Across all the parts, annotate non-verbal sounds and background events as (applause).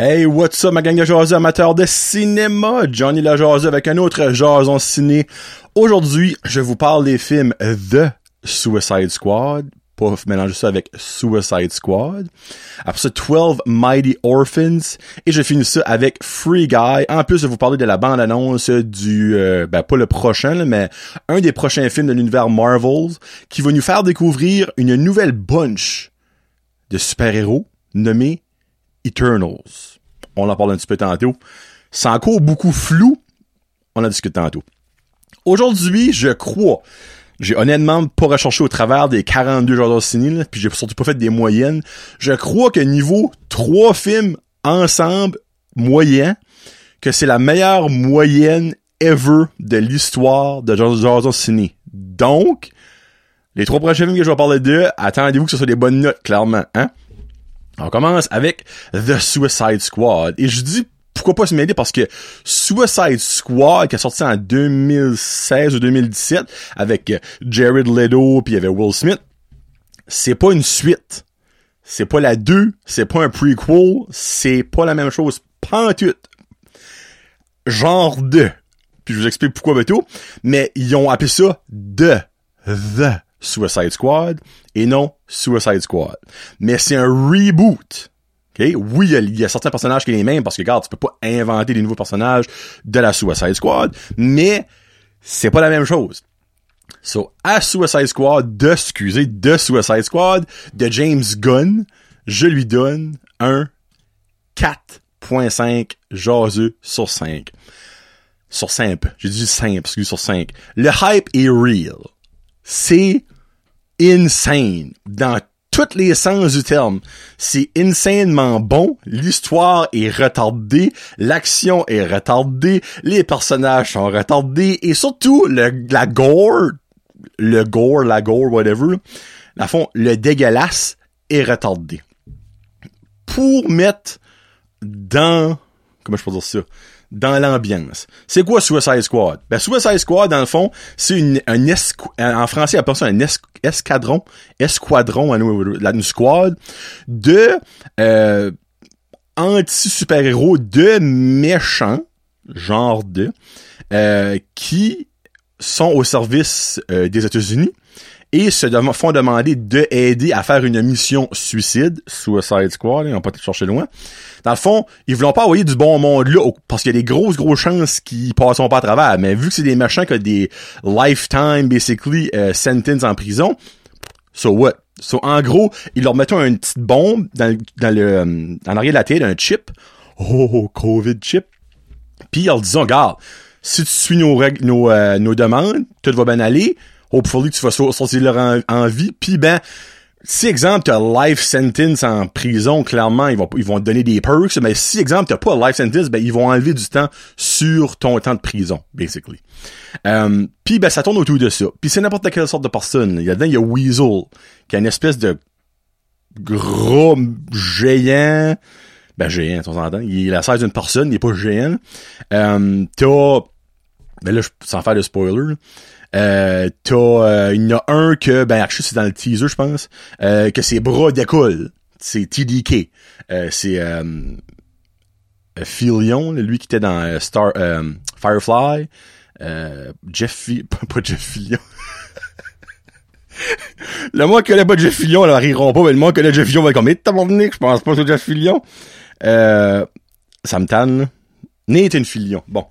Hey, what's up ma gang de jaseux amateurs de cinéma? Johnny la avec un autre jason ciné. Aujourd'hui, je vous parle des films The Suicide Squad, pas mélanger ça avec Suicide Squad. Après ça, 12 Mighty Orphans. Et je finis ça avec Free Guy. En plus de vous parler de la bande-annonce du, euh, ben pas le prochain, mais un des prochains films de l'univers Marvels qui va nous faire découvrir une nouvelle bunch de super-héros nommés Eternals. On en parle un petit peu tantôt. C'est encore beaucoup flou. On en discute tantôt. Aujourd'hui, je crois, j'ai honnêtement pas recherché au travers des 42 genres ciné, puis j'ai surtout pas fait des moyennes. Je crois que niveau trois films ensemble, moyen, que c'est la meilleure moyenne ever de l'histoire de Jason Ciné. Donc, les trois prochains films que je vais parler de, attendez-vous que ce soit des bonnes notes, clairement, hein? On commence avec The Suicide Squad. Et je dis pourquoi pas se mêler parce que Suicide Squad qui est sorti en 2016 ou 2017 avec Jared Leto puis il y avait Will Smith, c'est pas une suite. C'est pas la 2, c'est pas un prequel, c'est pas la même chose tout. Genre 2. Puis je vous explique pourquoi bientôt, mais ils ont appelé ça The The Suicide Squad et non Suicide Squad. Mais c'est un reboot. Okay? Oui, il y, a, certains personnages qui sont les mêmes parce que, regarde, tu peux pas inventer des nouveaux personnages de la Suicide Squad, mais c'est pas la même chose. So, à Suicide Squad, de, excusez, de Suicide Squad, de James Gunn, je lui donne un 4.5 jaseux sur 5. Sur 5. J'ai dit 5, excusez, sur 5. Le hype est real. C'est insane dans tous les sens du terme. C'est insanement bon, l'histoire est retardée, l'action est retardée, les personnages sont retardés et surtout le, la gore, le gore, la gore, whatever, la fond, le dégueulasse est retardé. Pour mettre dans, comment je peux dire ça? Dans l'ambiance. C'est quoi Suicide Squad? Ben, Suicide Squad, dans le fond, c'est une, un en français, on appelle ça un escadron, escadron, une squad de, euh, anti-super-héros de méchants, genre de, euh, qui sont au service euh, des États-Unis et se font demander de aider à faire une mission suicide, Suicide Squad, ils ont pas chercher loin. Dans le fond, ils voulaient pas envoyer du bon monde là, parce qu'il y a des grosses, grosses chances qu'ils passeront pas à travers. Mais vu que c'est des machins qui ont des lifetime, basically, euh, sentence en prison, so what? So, en gros, ils leur mettent une petite bombe dans, dans le, euh, en arrière de la tête, un chip. Oh, COVID chip. Puis, ils leur disent, regarde, si tu suis nos règles, nos, euh, nos demandes, tout va bien aller hopefully tu vas sortir leur en, vie. Puis ben, si exemple t'as life sentence en prison, clairement ils vont ils vont te donner des perks. Mais si exemple t'as pas life sentence, ben ils vont enlever du temps sur ton temps de prison, basically. Euh, puis ben ça tourne autour de ça. Puis c'est n'importe quelle sorte de personne. Il y a dedans il y a Weasel qui a une espèce de gros géant. Ben géant, on s'entend. Il est la size d'une personne, il est pas géant. Euh, t'as ben là, sans faire de spoiler, euh, t'as, euh, il y en a un que, ben, actually, c'est dans le teaser, je pense, euh, que ses bras découlent. C'est TDK. Euh, c'est, euh, Fillion, lui qui était dans euh, Star, Firefly. Jeff, (laughs) pas Jeff Fillion. (laughs) le moi qui connaît pas Jeff Fillion, là, riront pas, mais le moi qui connaît Jeff Fillion va être comme, mais t'as je pense pas sur Jeff Fillion. Euh, ça me tanne, Nathan. Bon.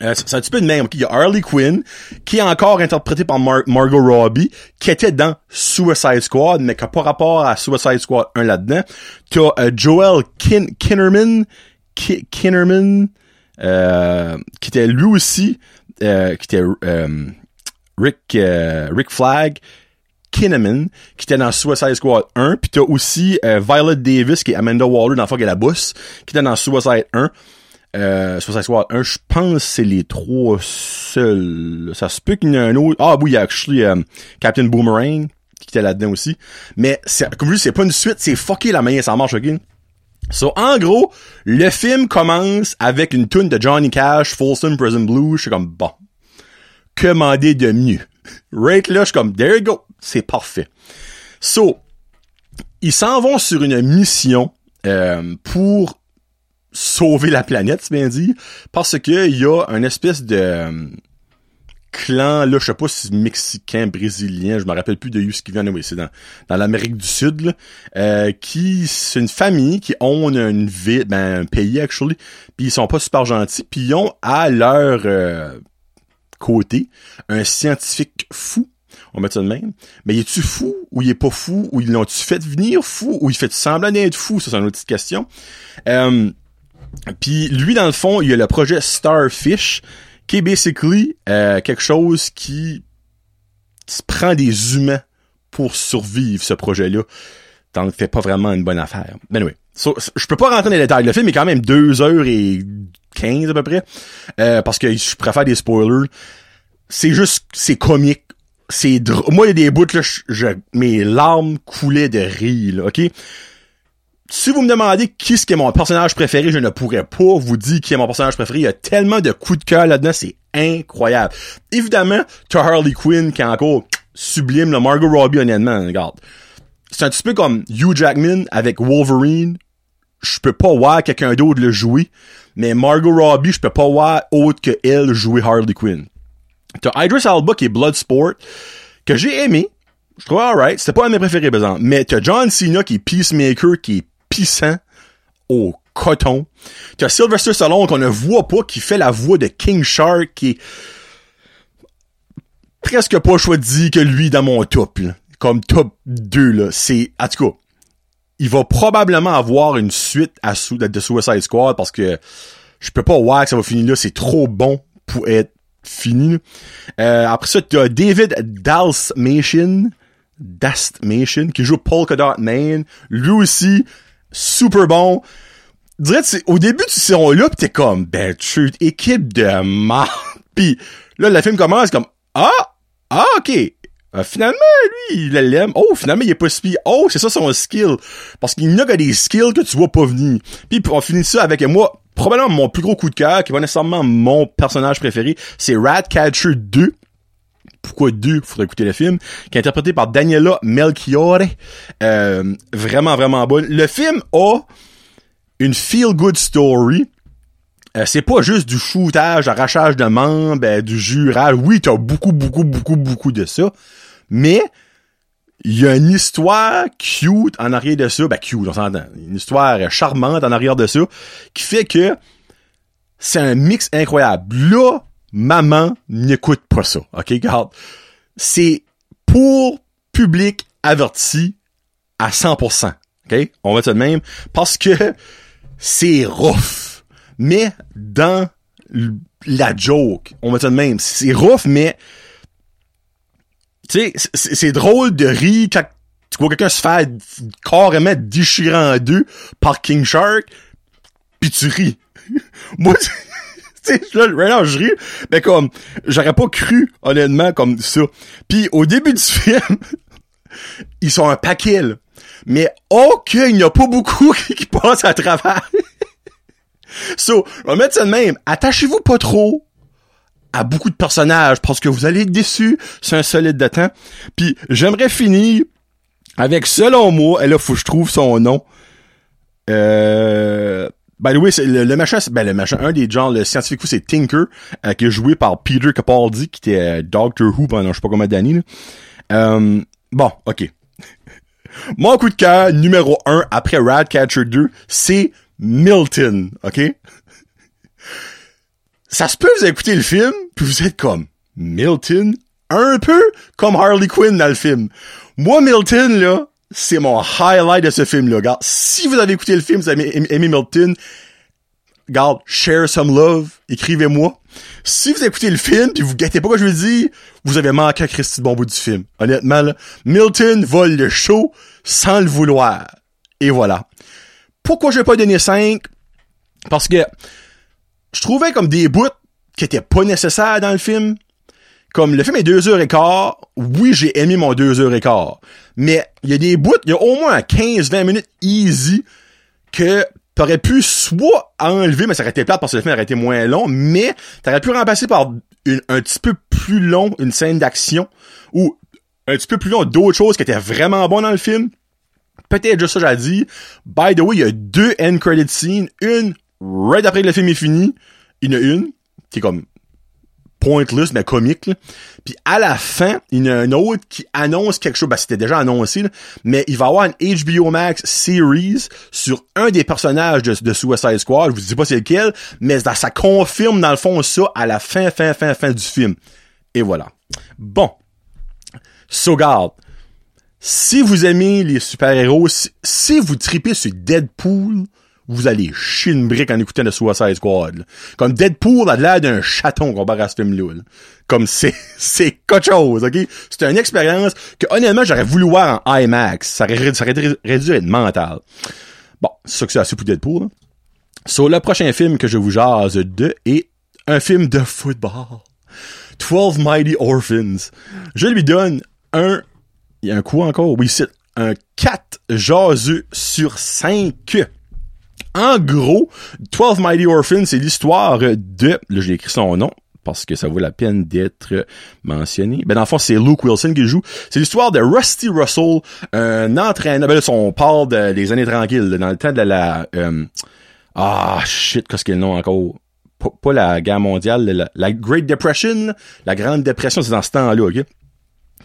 Euh, c'est un petit peu de même. Il y a Harley Quinn, qui est encore interprétée par Margot Robbie, qui était dans Suicide Squad, mais qui n'a pas rapport à Suicide Squad 1 là-dedans. T'as euh, Joel Kin Kinnerman, Kinnerman, euh, qui était lui aussi, qui était Rick, Rick Flag, Kinnaman, qui était dans Suicide Squad 1, puis t'as aussi Violet Davis, qui est Amanda Waller dans Fuck et la Bosse, qui était dans Suicide 1. Euh, Suicide Squad 1, je pense c'est les trois seuls. Ça se peut qu'il y ait un autre. Ah oui, il y a actually euh, Captain Boomerang qui était là-dedans aussi. Mais comme je dis, c'est pas une suite, c'est fucké la manière ça marche, ok? So, en gros, le film commence avec une tune de Johnny Cash, Folsom Prison Blue. Je suis comme, bon, commander de mieux? Right là, je suis comme, there you go, c'est parfait. So, ils s'en vont sur une mission euh, pour sauver la planète, c'est bien dit, parce que il y a un espèce de euh, clan, là, je sais pas si c'est mexicain, brésilien, je me rappelle plus de où ce qui vient, oui, c'est dans, dans l'Amérique du Sud, là, euh, qui, c'est une famille qui ont une ville, ben, un pays, actually, puis ils sont pas super gentils, puis ils ont à leur euh, côté un scientifique fou, on met ça de même, mais il est-tu fou, ou il est pas fou, ou ils l'ont-tu fait venir fou, ou il fait semblant d'être fou, ça c'est une autre petite question. Euh, puis lui, dans le fond, il y a le projet Starfish, qui est basically euh, quelque chose qui prend des humains pour survivre, ce projet-là. Donc, fait pas vraiment une bonne affaire. Ben oui. je peux pas rentrer dans les détails. Le film est quand même 2 heures et 15 à peu près. Euh, parce que je préfère des spoilers. C'est juste, c'est comique. C'est Moi, il y a des bouts, là, mes larmes coulaient de rire, là, ok? si vous me demandez qui est mon personnage préféré, je ne pourrais pas vous dire qui est mon personnage préféré. Il y a tellement de coups de cœur là-dedans, c'est incroyable. Évidemment, tu Harley Quinn qui est encore sublime, le Margot Robbie honnêtement, regarde. C'est un petit peu comme Hugh Jackman avec Wolverine. Je peux pas voir quelqu'un d'autre le jouer, mais Margot Robbie, je peux pas voir autre que elle jouer Harley Quinn. T'as Idris Alba qui est Bloodsport, que j'ai aimé. Je trouve alright. C'était pas un de mes préférés, par exemple. Mais t'as John Cena qui est Peacemaker, qui est pissant au coton. T'as Sylvester Stallone qu'on ne voit pas, qui fait la voix de King Shark, qui est presque pas choisi que lui dans mon top, Comme top 2, là. C'est, en tout il va probablement avoir une suite à de Suicide Squad parce que je peux pas voir que ça va finir là. C'est trop bon pour être fini. Euh, après ça, t'as David Dalsmation, Dastmation, qui joue Polka Dot Man. Lui aussi, super bon. Dirais, au début tu saison là, pis t'es comme, ben, tu équipe de mal. Pis là, le film commence comme, ah, ah, ok. Euh, finalement, lui, il l'aime. Oh, finalement, il est pas si Oh, c'est ça son skill. Parce qu'il n'y a que des skills que tu vois pas venir. Puis on finit ça avec moi, probablement mon plus gros coup de cœur, qui est pas nécessairement mon personnage préféré, c'est Ratcatcher 2 pourquoi deux, faudrait écouter le film, qui est interprété par Daniela Melchiore. Euh, vraiment, vraiment bon. Le film a une feel-good story. Euh, c'est pas juste du shootage, arrachage de membres, euh, du jurage. Oui, t'as beaucoup, beaucoup, beaucoup, beaucoup de ça. Mais, il y a une histoire cute en arrière de ça. Ben, cute, on s'entend. Une histoire charmante en arrière de ça. Qui fait que c'est un mix incroyable. Là, maman n'écoute pas ça. OK, garde. C'est pour public averti à 100%. OK? On va dire de même. Parce que c'est rough. Mais dans la joke, on va dire de même. C'est rough, mais tu sais, c'est drôle de rire quand tu vois quelqu'un se faire carrément déchirer en deux par King Shark, puis tu ris. (laughs) Moi, là, right je ris, mais comme, j'aurais pas cru, honnêtement, comme ça. Puis au début du (laughs) film, ils sont un paquet, là. Mais ok, il n'y a pas beaucoup (laughs) qui passent à travers. so, on va mettre ça de même. Attachez-vous pas trop à beaucoup de personnages parce que vous allez être déçus. C'est un solide de temps. Puis j'aimerais finir avec, selon moi, et là, faut que je trouve son nom. Euh, By the way, le, machin, ben le machin, un des genres, le scientifique c'est Tinker, euh, qui est joué par Peter Capaldi, qui était euh, Doctor Who pendant je sais pas combien d'années. Euh, bon, ok. (laughs) Mon coup de cœur numéro un après Ratcatcher 2, c'est Milton, ok? Ça se peut vous écouter le film, puis vous êtes comme Milton, un peu comme Harley Quinn dans le film. Moi, Milton, là, c'est mon highlight de ce film-là. Regarde, si vous avez écouté le film, vous avez aimé Milton, regarde, share some love, écrivez-moi. Si vous écoutez le film puis vous guettez pas quoi je veux dire, vous avez manqué à Christy de bon bout du film. Honnêtement, là, Milton vole le show sans le vouloir. Et voilà. Pourquoi je vais pas donner 5? Parce que je trouvais comme des bouts qui étaient pas nécessaires dans le film. Comme le film est deux heures et quart, oui, j'ai aimé mon deux heures et quart. Mais il y a des bouts, il y a au moins 15-20 minutes easy que t'aurais pu soit enlever, mais ça aurait été plate parce que le film aurait été moins long, mais t'aurais pu remplacer par un petit peu plus long une scène d'action ou un petit peu plus long d'autres choses qui étaient vraiment bonnes dans le film. Peut-être juste ça j'ai dit. By the way, il y a deux end credit scenes, une right après que le film est fini, il y en a une qui est comme pointless, mais comique. Là. Puis à la fin, il y en a un autre qui annonce quelque chose. Ben, c'était déjà annoncé, là, mais il va y avoir une HBO Max series sur un des personnages de, de Suicide Squad. Je vous dis pas c'est lequel, mais ça, confirme dans le fond ça à la fin, fin, fin, fin du film. Et voilà. Bon. So, garde. Si vous aimez les super-héros, si, si vous tripez sur Deadpool, vous allez chier une brique en écoutant le Suicide Squad. là. Comme Deadpool a l'air d'un chaton comparé à ce film-là. là. Comme c'est, (laughs) c'est quelque chose, ok? C'est une expérience que, honnêtement, j'aurais voulu voir en IMAX. Ça aurait, ça aurait réduit être mental. Bon, c'est ça que c'est assez pour Deadpool. Hein. Sur le prochain film que je vous jase de est un film de football. 12 Mighty Orphans. Je lui donne un, il y a un coup encore? Oui, c'est un 4 jaseux sur 5. En gros, 12 Mighty Orphans, c'est l'histoire de, là j'ai écrit son nom, parce que ça vaut la peine d'être mentionné. Ben, dans le fond, c'est Luke Wilson qui joue. C'est l'histoire de Rusty Russell, un entraîneur. Ben, là, on parle de- des années tranquilles, dans le temps de la... euh, ah, shit, qu'est-ce qu'il y a le nom encore? Pas, la guerre mondiale, la, la Great Depression, la Grande Dépression, c'est dans ce temps-là, OK?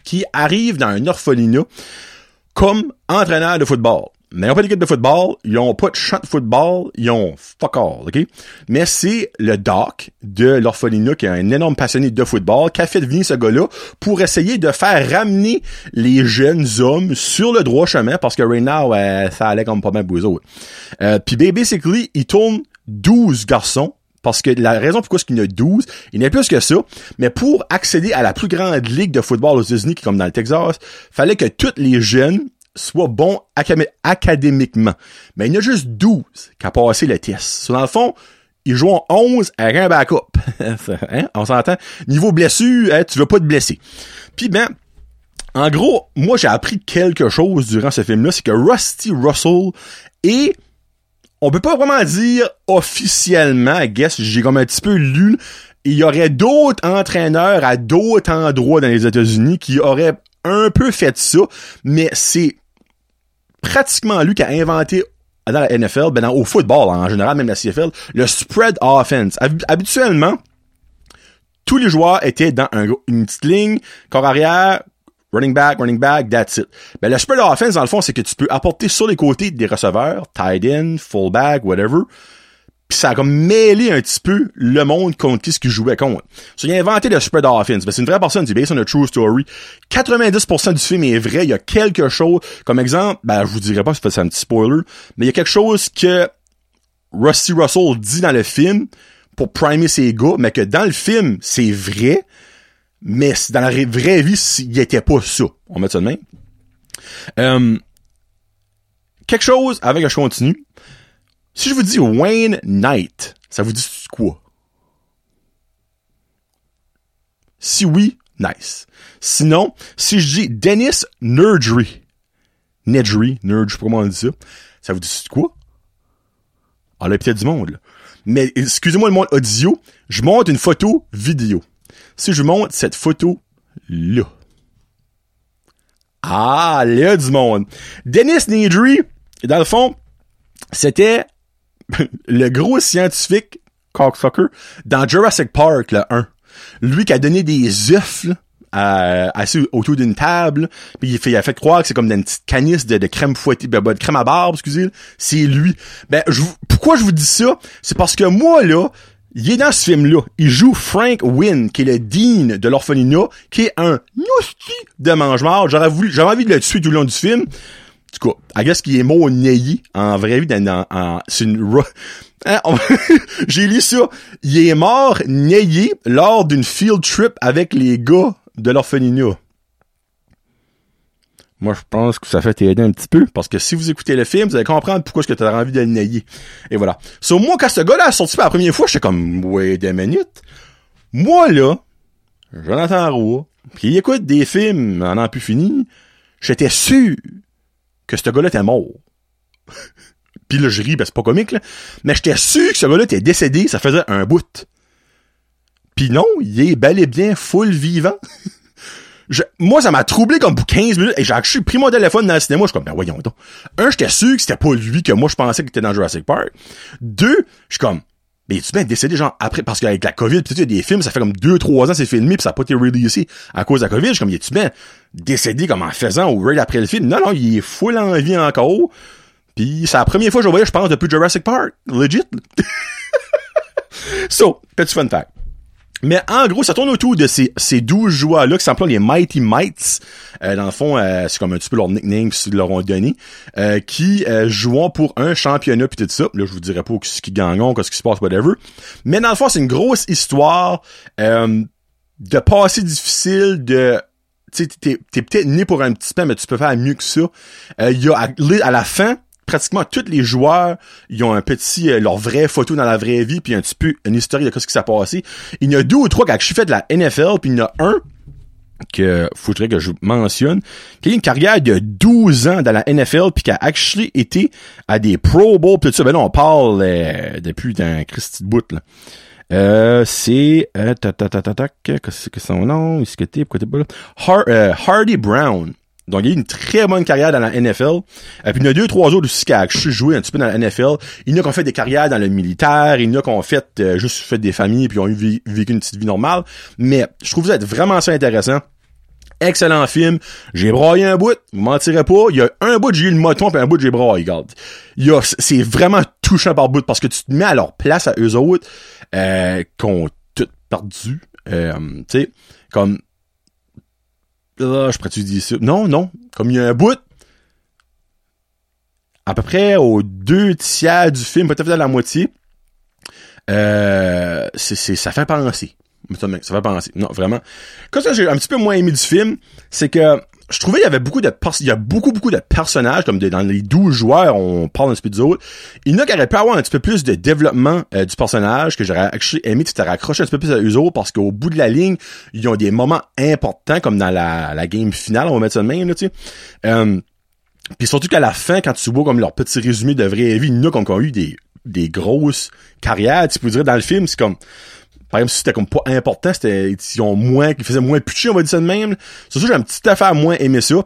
Qui arrive dans un orphelinat comme entraîneur de football. Mais ils n'ont pas d'équipe de football, ils ont pas de champ de football, ils ont fuck all, OK? Mais c'est le doc de l'orphelinat qui est un énorme passionné de football qui a fait venir ce gars-là pour essayer de faire ramener les jeunes hommes sur le droit chemin parce que right now, euh, ça allait comme pas mal pour eux autres. Euh, Puis basically, il tourne 12 garçons parce que la raison pourquoi est-ce qu'il y en a 12, il n'y a plus que ça, mais pour accéder à la plus grande ligue de football aux États-Unis, qui est comme dans le Texas, fallait que tous les jeunes bons acadé- académiquement. Mais il y en a juste 12 qui ont passé le test. Dans le fond, ils jouent en 11 avec un backup. hein? On s'entend? Niveau blessure, hein, tu veux pas te blesser. Puis ben, en gros, moi j'ai appris quelque chose durant ce film-là, c'est que Rusty Russell est on peut pas vraiment dire officiellement, guess, j'ai comme un petit peu lu, il y aurait d'autres entraîneurs à d'autres endroits dans les États-Unis qui auraient un peu fait ça, mais c'est pratiquement lui qui a inventé dans la NFL, ben dans, au football en général, même la CFL, le spread offense. Hab- Habituellement, tous les joueurs étaient dans une petite ligne, corps arrière, running back, running back, that's it. Ben, le spread offense, dans le fond, c'est que tu peux apporter sur les côtés des receveurs, tight end, fullback, whatever. Ça a comme mêlé un petit peu le monde contre qui ce qu'il jouait contre. So, il a inventé le spread offense. C'est une vraie personne, c'est based on a true story. 90% du film est vrai. Il y a quelque chose, comme exemple, ben, je vous dirais pas, c'est un petit spoiler, mais il y a quelque chose que Rusty Russell dit dans le film pour primer ses gars, mais que dans le film, c'est vrai, mais dans la vraie vie, il était pas ça. On met ça de même. Euh, quelque chose, avant que je continue. Si je vous dis Wayne Knight, ça vous dit quoi? Si oui, nice. Sinon, si je dis Dennis Nerdry, Nedry, Nerd, comment on dit ça, ça vous dit quoi? Ah, là, peut-être du monde, là. Mais, excusez-moi le monde audio, je monte une photo vidéo. Si je monte cette photo-là. Ah, là, du monde. Dennis Nedry, dans le fond, c'était (laughs) le gros scientifique cocksucker dans Jurassic Park, le 1. Lui qui a donné des œufs, assis autour d'une table, puis il, fait, a fait croire que c'est comme une petite canisse de, de crème fouettée, ben, ben, de crème à barbe, excusez, c'est lui. Ben, pourquoi je vous dis ça? C'est parce que moi, là, il est dans ce film-là. Il joue Frank Wynn, qui est le dean de l'orphelinat, qui est un nousti de mange-mort. J'aurais voulu, j'avais envie de le tuer tout le long du film. Tout cas, I guess qu'il est mort nailli en vraie vie dans, en, c'est une (laughs) Hein, on- (laughs) J'ai lu ça. Il est mort naillé lors d'une field trip avec les gars de l'orphelinat. Moi, je pense que ça fait t'aider un petit peu, parce que si vous écoutez le film, vous allez comprendre pourquoi est-ce que tu as envie de le. Et voilà. Sur moi, quand ce gars-là a sorti pour la première fois, j'étais comme, wait a minute. Moi, là, Jonathan Roy, puis il écoute des films en an plus fini, j'étais sûr que ce gars-là était mort. Puis là, je ris, ben c'est pas comique, là. Mais j'étais sûr que ce gars-là était décédé, ça faisait un bout. Puis non, il est bel et bien full vivant. moi, ça m'a troublé comme pour 15 minutes. Et j'ai pris mon téléphone dans le cinéma. Je suis comme, ben voyons donc. Un, j'étais sûr que c'était pas lui que moi je pensais qu'il était dans Jurassic Park. Deux, je suis comme, mais tu bien décédé genre après parce qu'avec la COVID pis tu des films ça fait comme deux trois ans c'est filmé puis ça a pas été releasé à cause de la COVID je suis comme il est-tu bien décédé comme en faisant ou right après le film? Non non il est full en vie encore. Puis c'est la première fois que je voyais je pense depuis Jurassic Park. Legit. (laughs) So petit fun fact? Mais en gros, ça tourne autour de ces, ces 12 joueurs-là qui s'appellent les Mighty Mites. Euh, dans le fond, euh, c'est comme un petit peu leur nickname qu'ils leur ont donné. Euh, qui euh, jouent pour un championnat puis tout ça. Là, je vous dirais pas ce qu'ils gagnent, ce qui se passe, whatever. Mais dans le fond, c'est une grosse histoire de passé difficile, de tu sais, t'es, t'es peut-être né pour un petit peu, mais tu peux faire mieux que ça. Il y a à, la fin, pratiquement tous les joueurs, ils ont un petit euh, leur vraie photo dans la vraie vie puis un petit peu une histoire de ce qui s'est passé. Il y en a deux ou trois quand je suis fait de la NFL puis il y en a un que faudrait que je mentionne qui a une carrière de 12 ans dans la NFL puis qui a actually été à des Pro Bowl pis tout ça. Ben non, on parle euh, depuis d'un Christy de bout là. Euh, c'est euh, ta qu'est-ce que son nom, est-ce que t'es pourquoi t'es pas là? euh, Hardy Brown. Donc, il a eu une très bonne carrière dans la NFL. Et euh, puis, il y a deux, trois autres aussi qui ont joué un petit peu dans la NFL. Il y en a qui ont fait des carrières dans le militaire. Il y en a qui ont fait, euh, juste fait des familles puis ont eu vécu une petite vie normale. Mais, je trouve ça être vraiment ça intéressant. Excellent film. J'ai braillé un bout. Vous mentirez pas. Il y a un bout, j'ai eu le moton puis un bout, j'ai braillé, regarde. Il y a, c'est vraiment touchant par bout parce que tu te mets à leur place à eux autres, euh, ont tout perdu. Euh, tu sais, comme, là, je pourrais-tu? Non, non. Comme il y a un bout, à peu près aux deux tiers du film, peut-être à la moitié, euh, c'est, c'est, ça fait penser. Ça fait penser. Non, vraiment. Qu'est-ce que j'ai un petit peu moins aimé du film, c'est que je trouvais il y avait beaucoup de il y a beaucoup beaucoup de personnages comme dans les 12 joueurs on parle un petit peu des autres. Il y en a qui auraient pu avoir un petit peu plus de développement euh, du personnage que j'aurais aimé tu t'es raccroché un petit peu plus à eux autres parce qu'au bout de la ligne ils ont des moments importants comme dans la, la game finale on va mettre ça de même là tu sais. Euh, puis surtout qu'à la fin quand tu vois comme leur petit résumé de vraie vie il y en a qui ont eu des des grosses carrières tu peux dire dans le film c'est comme par exemple, si c'était comme pas important, c'était, ils ont moins, qu'ils faisaient moins pitcher, on va dire ça de même. C'est ça, j'ai un petit affaire moins aimé ça.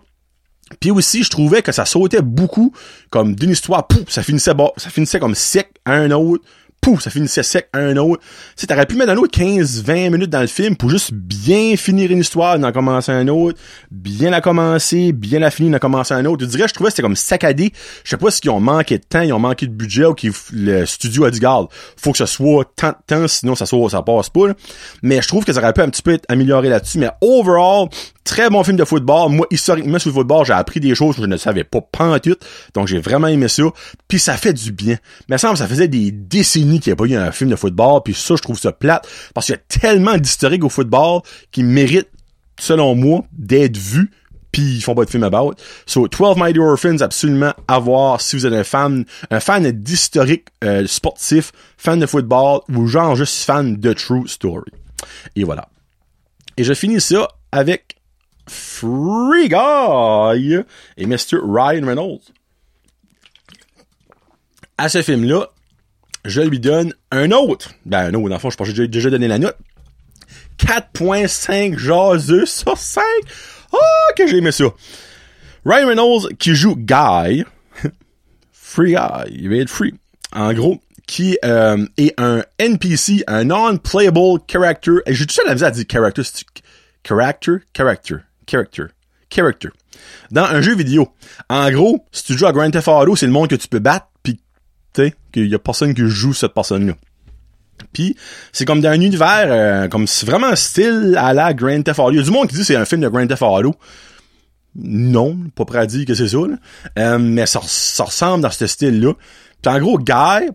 Puis aussi, je trouvais que ça sautait beaucoup, comme d'une histoire, pouf, ça finissait, ça finissait comme sec à un autre, pouf, ça finissait sec un autre. Tu sais, t'aurais pu mettre un autre 15-20 minutes dans le film pour juste bien finir une histoire, d'en commencer un autre, bien la commencer, bien la finir, d'en commencer un autre. Je dirais, je trouvais que c'était comme saccadé. Je sais pas si ont manqué de temps, ils ont manqué de budget ou que le studio a dit, garde, faut que ce soit tant de temps, sinon ça soit, ça passe pas, Mais je trouve que ça aurait pu un petit peu être amélioré là-dessus. Mais overall, Très bon film de football. Moi, historiquement, sur le football, j'ai appris des choses que je ne savais pas tout. Donc, j'ai vraiment aimé ça. Puis, ça fait du bien. Mais ça, ça faisait des décennies qu'il n'y a pas eu un film de football. Puis ça, je trouve ça plate. Parce qu'il y a tellement d'historique au football qui mérite, selon moi, d'être vu puis ils font pas de film about. So, 12 Mighty Orphans, absolument à voir si vous êtes un fan, un fan d'historique euh, sportif, fan de football, ou genre juste fan de True Story. Et voilà. Et je finis ça avec Free Guy et Mr. Ryan Reynolds. À ce film-là, je lui donne un autre. Ben, un autre, dans le fond, je pense que j'ai déjà donné la note. 4.5 jaseux sur 5. Oh, que j'ai aimé ça. Ryan Reynolds qui joue Guy. (laughs) free Guy. Il va être free. En gros, qui euh, est un NPC, un non-playable character. J'ai tout ça la à dire character. Character? Character character. Character. Dans un jeu vidéo. En gros, si tu joues à Grand Theft Auto, c'est le monde que tu peux battre, qu'il y a personne qui joue cette personne-là. Puis c'est comme dans un univers, euh, comme c'est vraiment un style à la Grand Theft Auto. Il y a du monde qui dit c'est un film de Grand Theft Auto. Non, pas prêt que c'est ça, euh, mais ça, ça, ressemble dans ce style-là. Puis en gros, Guy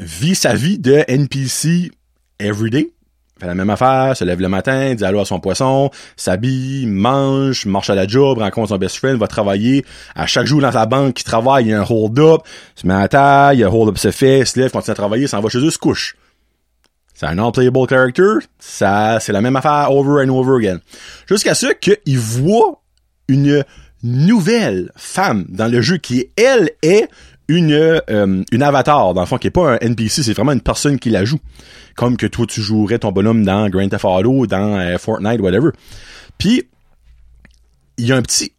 vit sa vie de NPC everyday fait la même affaire, se lève le matin, dit allô à son poisson, s'habille, mange, marche à la job, rencontre son best friend, va travailler. À chaque jour dans sa banque qui travaille, il y a un hold-up, se met à taille, il y a un hold-up se fait, se lève, continue à travailler, s'en va chez eux, se couche. C'est un non-playable character, ça, c'est la même affaire over and over again. Jusqu'à ce qu'il voit une nouvelle femme dans le jeu qui, elle, est une, euh, une avatar, dans le fond, qui est pas un NPC, c'est vraiment une personne qui la joue comme que toi tu jouerais ton bonhomme dans Grand Theft Auto, dans euh, Fortnite, whatever. Puis il y a un petit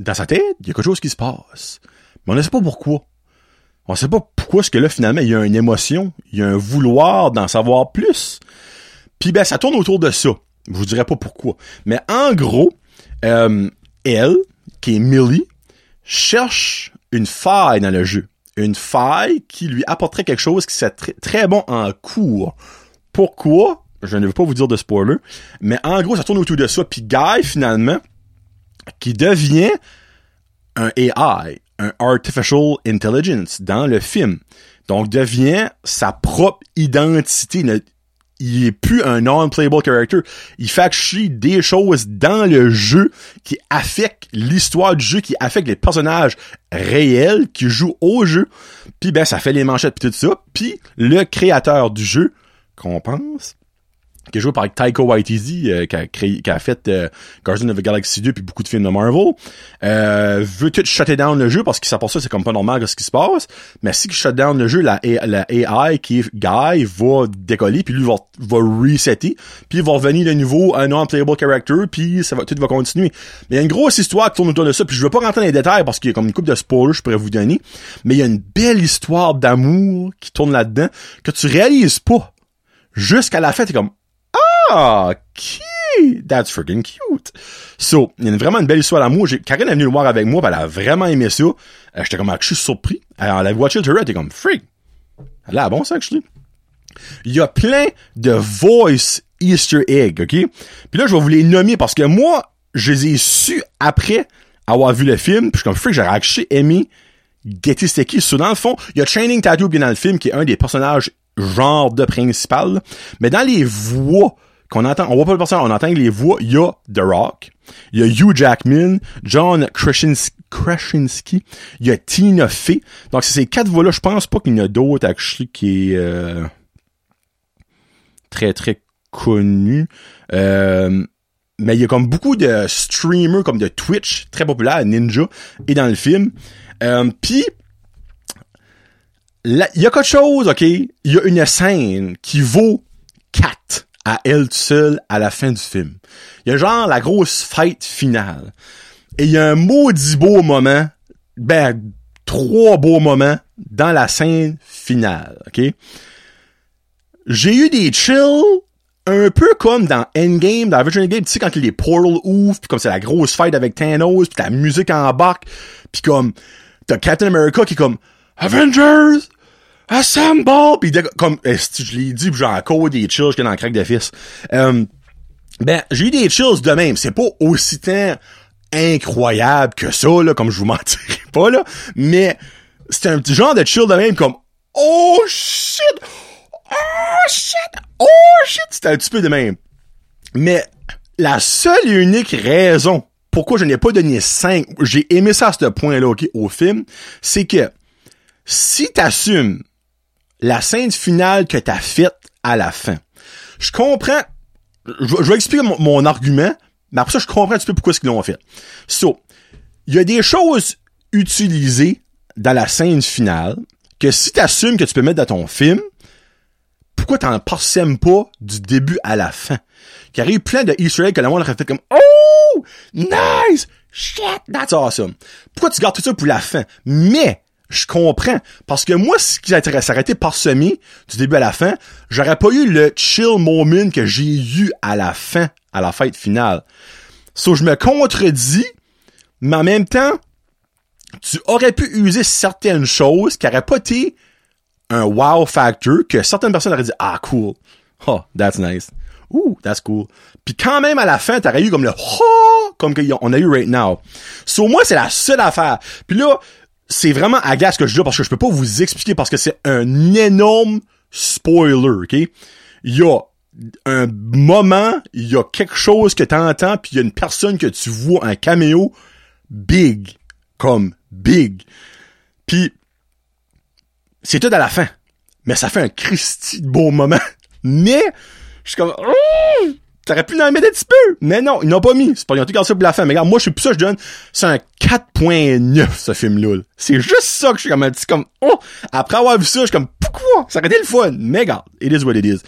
dans sa tête, il y a quelque chose qui se passe. Mais on ne sait pas pourquoi. On sait pas pourquoi est-ce que là, finalement, il y a une émotion, il y a un vouloir d'en savoir plus. Puis ben, ça tourne autour de ça. Je vous dirai pas pourquoi. Mais en gros, euh, elle, qui est Millie, cherche une faille dans le jeu. Une faille qui lui apporterait quelque chose qui serait très, bon en cours. Pourquoi? Je ne veux pas vous dire de spoiler. Mais en gros, ça tourne autour de ça. Puis Guy, finalement, qui devient un AI, un Artificial Intelligence dans le film. Donc, devient sa propre identité. Il est plus un non-playable character. Il fait des choses dans le jeu qui affectent l'histoire du jeu, qui affectent les personnages réels qui jouent au jeu. Puis ben, ça fait les manchettes puis tout ça. Puis le créateur du jeu, qu'on pense, qui est joué par Taika Waititi, euh, qui, a créé, qui a fait euh, Guardians of the Galaxy 2 puis beaucoup de films de Marvel, euh, veut tout shutter down le jeu? Parce qu'il pour ça c'est comme pas normal ce qui se passe. Mais si il shut down le jeu, la, la AI qui est Guy va décoller puis lui va, va resetter puis il va revenir de nouveau un non-playable character puis ça va tout va continuer. Mais il y a une grosse histoire qui tourne autour de ça puis je veux pas rentrer dans les détails parce qu'il y a comme une coupe de spoilers je pourrais vous donner. Mais il y a une belle histoire d'amour qui tourne là-dedans que tu réalises pas. Jusqu'à la fin, t'es comme ah, cute! That's freaking cute! So, il y a vraiment une belle histoire d'amour. Karine est venue le voir avec moi, elle a vraiment aimé ça. Euh, j'étais comme, je suis surpris. Alors, elle a watché le elle était comme, freak! Elle a bon ça, actually. Il y a plein de voice Easter egg, ok? Puis là, je vais vous les nommer parce que moi, je les ai su après avoir vu le film. Puis je suis comme, freak, j'ai actually aimé Getty Sticky. So, dans le fond, il y a Training Tattoo bien dans le film qui est un des personnages genre de principal. Mais dans les voix qu'on entend, on voit pas le personnage, on entend les voix, il y a The Rock, il y a Hugh Jackman, John Krasinski, il y a Tina Fey. Donc c'est ces quatre voix-là, je pense pas qu'il y en a d'autres qui est euh, très très connu. Euh, mais il y a comme beaucoup de streamers comme de Twitch très populaires, Ninja, et dans le film. Euh, Puis il y a quelque chose, OK? Il y a une scène qui vaut 4 à elle seule à la fin du film. Il y a genre la grosse fête finale. Et il y a un maudit beau moment, ben, trois beaux moments dans la scène finale, OK? J'ai eu des chills un peu comme dans Endgame, dans Avengers Endgame, tu sais, quand les portals ouvrent, pis comme c'est la grosse fight avec Thanos, pis la musique en bac, pis comme, t'as Captain America qui est comme, Avengers! Assemble! Pis comme, je l'ai dit, j'ai encore des chills que dans le crack de fils. Euh, ben, j'ai eu des chills de même. C'est pas aussi tant incroyable que ça, là, comme je vous (laughs) mentirais pas, là. Mais, c'est un petit genre de chill de même comme, oh shit! Oh shit! Oh shit! C'était un petit peu de même. Mais, la seule et unique raison pourquoi je n'ai pas donné 5, j'ai aimé ça à ce point-là, ok, au film, c'est que si t'assumes la scène finale que t'as faite à la fin, je comprends, je, vais expliquer mon, argument, mais après ça, je comprends un petit peu pourquoi ce qu'ils l'ont fait. So, il y a des choses utilisées dans la scène finale que si t'assumes que tu peux mettre dans ton film, pourquoi t'en parsèmes pas du début à la fin? Qu'il y a eu plein de Easter eggs que le monde aurait fait comme Oh! Nice! Shit! That's awesome! Pourquoi tu gardes tout ça pour la fin? Mais, je comprends. Parce que moi, ce qui s'arrêtait été parsemé du début à la fin, j'aurais pas eu le chill moment que j'ai eu à la fin, à la fête finale. So, je me contredis, mais en même temps, tu aurais pu user certaines choses qui auraient pas été un wow factor que certaines personnes auraient dit, ah, cool. Oh, that's nice. Ooh, that's cool. Puis quand même à la fin, t'aurais eu comme le oh, comme qu'on a eu right now. So moi, c'est la seule affaire. Puis là, c'est vraiment agace ce que je dis parce que je peux pas vous expliquer parce que c'est un énorme spoiler, ok? Il y a un moment, il y a quelque chose que t'entends, puis il y a une personne que tu vois, un caméo big, comme big. Puis c'est tout à la fin. Mais ça fait un Christy de beau moment. (laughs) Mais, je suis comme, T'aurais pu en mettre un petit peu. Mais non, ils n'ont pas mis. C'est pas, ils ont tout ça pour la fin. Mais regarde, moi, je suis plus ça, je donne, c'est un 4.9, ce film-là. C'est juste ça que je suis comme, petit comme, oh! Après avoir vu ça, je suis comme, pourquoi? Ça aurait été le fun. Mais regarde, it is what it is.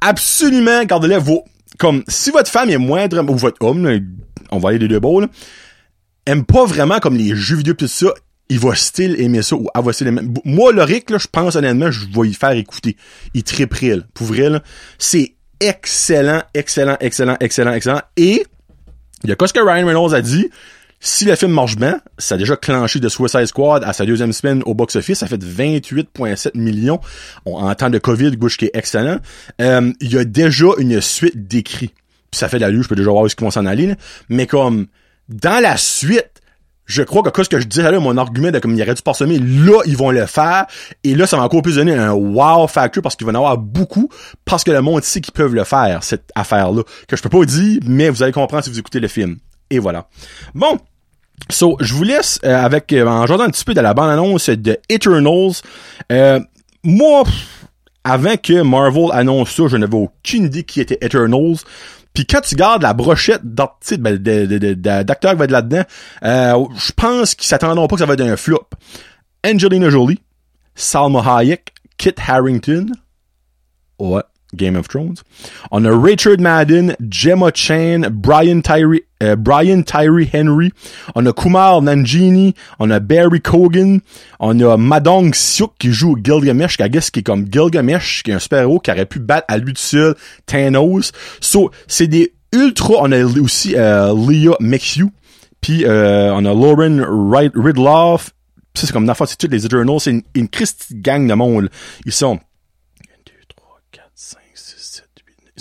Absolument, garde-le, vaut, comme, si votre femme est moindre, ou votre homme, on va aller les deux beaux, aime pas vraiment comme les jeux vidéo tout ça, il va style aimer ça ou. Moi, le Rick, là, je pense honnêtement, je vais y faire écouter. Il triperait, là. Pour vrai. C'est excellent, excellent, excellent, excellent, excellent. Et, il y a ce que Ryan Reynolds a dit, si le film marche bien, ça a déjà clenché de Suicide Squad à sa deuxième semaine au box-office. Ça fait 28,7 millions en temps de COVID, Bush qui est excellent. Euh, il y a déjà une suite d'écrits. Puis ça fait de la lutte, je peux déjà voir où ils vont s'en aller. Mais comme, dans la suite, je crois que ce que je disais là, mon argument de comme il aurait dû parsemer, là, ils vont le faire. Et là, ça va encore plus donner un wow factor parce qu'il va en avoir beaucoup parce que le monde sait qu'ils peuvent le faire, cette affaire-là. Que je peux pas dire, mais vous allez comprendre si vous écoutez le film. Et voilà. Bon, So, je vous laisse euh, avec euh, en jouant un petit peu de la bande-annonce de Eternals. Euh, moi, avant que Marvel annonce ça, je n'avais aucune idée qui était Eternals. Puis quand tu gardes la brochette d'acteurs ben, qui va être là-dedans, je pense qu'ils s'attendront pas que ça va être un flop. Angelina Jolie, Salma Hayek, Kit Harrington, ouais, Game of Thrones. On a Richard Madden, Gemma Chan, Brian Tyree, euh, Brian Tyree Henry. On a Kumar Nanjini. On a Barry Cogan. On a Madong Siuk qui joue Gilgamesh, qui, guess, qui est comme Gilgamesh, qui est un super-héros qui aurait pu battre à lui tout seul Thanos. So, c'est des ultra, on a aussi euh, Leah McHugh. Puis euh, on a Lauren Ridloff. c'est comme la fois, c'est les Eternals. C'est une, une gang de monde. Ils sont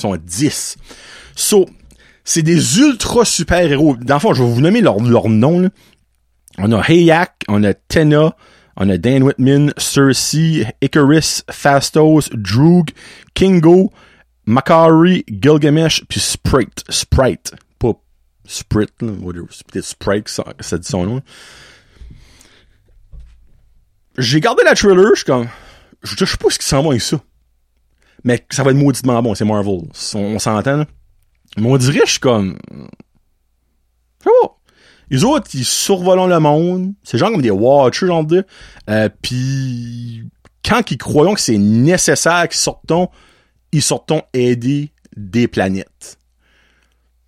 Sont à 10. So, c'est des ultra super-héros. Dans le fond, je vais vous nommer leur, leur nom. On a Hayak, on a Tena, on a Dan Whitman, Cersei, Icarus, Fastos, Droog, Kingo, Makari, Gilgamesh, puis Sprite. Sprite. Pas Sprite, c'est peut-être Sprite, ça, ça dit son nom. J'ai gardé la trailer, je suis comme, je, je sais pas ce qui s'en va avec ça. Mais ça va être mauditement bon, c'est Marvel. On, s'entend. Mais on dirait, je suis comme... Oh! Les autres, ils survolent le monde. C'est genre comme des watchers, genre de... Euh, puis quand ils croyons que c'est nécessaire qu'ils sortons, ils sortons aider des planètes.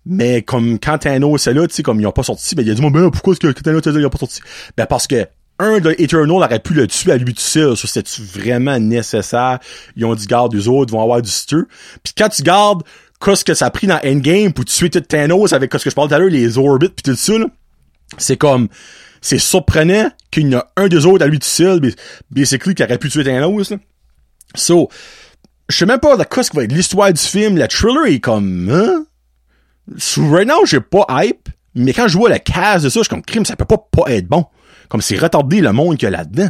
Mais comme quand Thanos c'est là, tu sais, comme ils ont pas sorti, ben il a dit ben pourquoi est-ce que Thanos il a pas sorti? Ben parce que un de Eternal aurait pu le tuer à lui tout seul. Ça, c'était vraiment nécessaire? Ils ont dit, garde, les autres vont avoir du stir. Puis quand tu gardes qu'est-ce que ça a pris dans Endgame pour tuer tout Thanos avec ce que je parlais tout à l'heure, les orbites puis tout ça, c'est comme, c'est surprenant qu'il y en a un des autres à lui tout seul, basically, qui aurait pu tuer Thanos, là. So, je sais même pas de quoi ce qui va être l'histoire du film. La thriller est comme, hein? Right now, j'ai pas hype. Mais quand je vois la case de ça, je suis comme, crime, ça peut pas pas être bon. Comme c'est retardé le monde qu'il y a là-dedans.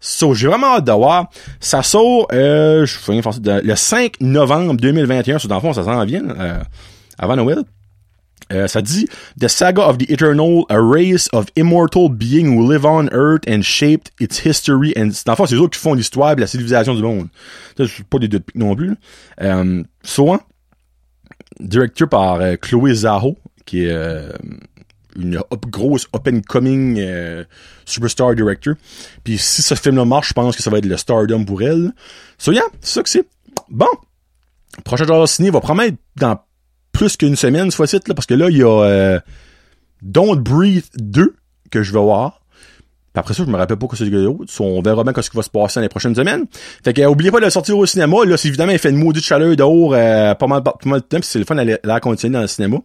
So, j'ai vraiment hâte de voir. Ça sort, euh, je le 5 novembre 2021. Sur dans le fond, ça s'en vient, euh, avant Noël. Euh, ça dit The saga of the eternal, a race of immortal beings who live on Earth and shaped its history. And dans le fond, c'est eux qui font l'histoire de la civilisation du monde. Ça, c'est pas des deux non plus. Euh, soit directeur par euh, Chloé Zaho, qui est une grosse open coming euh, superstar director. Puis si ce film-là marche, je pense que ça va être le stardom pour elle. So yeah, c'est ça que c'est. Bon. Prochain genre ciné va promettre dans plus qu'une semaine, ce fois-ci, là, parce que là, il y a euh, Don't Breathe 2 que je vais voir après ça, je me rappelle pas que c'est autre. On verra bien ce qui va se passer dans les prochaines semaines. Fait que, oubliez pas de sortir au cinéma. Là, c'est évidemment, il fait une maudite chaleur dehors euh, pas mal, pas mal de temps, puis c'est le fun d'aller la continuer dans le cinéma.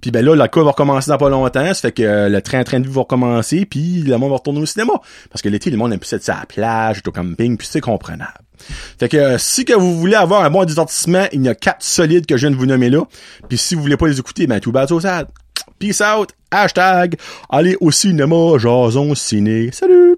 Puis ben là, la cour va recommencer dans pas longtemps. Ça fait que euh, le train-train de vie va recommencer, puis le monde va retourner au cinéma. Parce que l'été, le monde aime plus être à la plage, au camping, puis c'est comprenable. Fait que euh, si que vous voulez avoir un bon divertissement, il y a quatre solides que je viens de vous nommer là. Puis si vous voulez pas les écouter, ben tout bas au. Peace out. Hashtag. Allez au cinéma, jason ciné. Salut!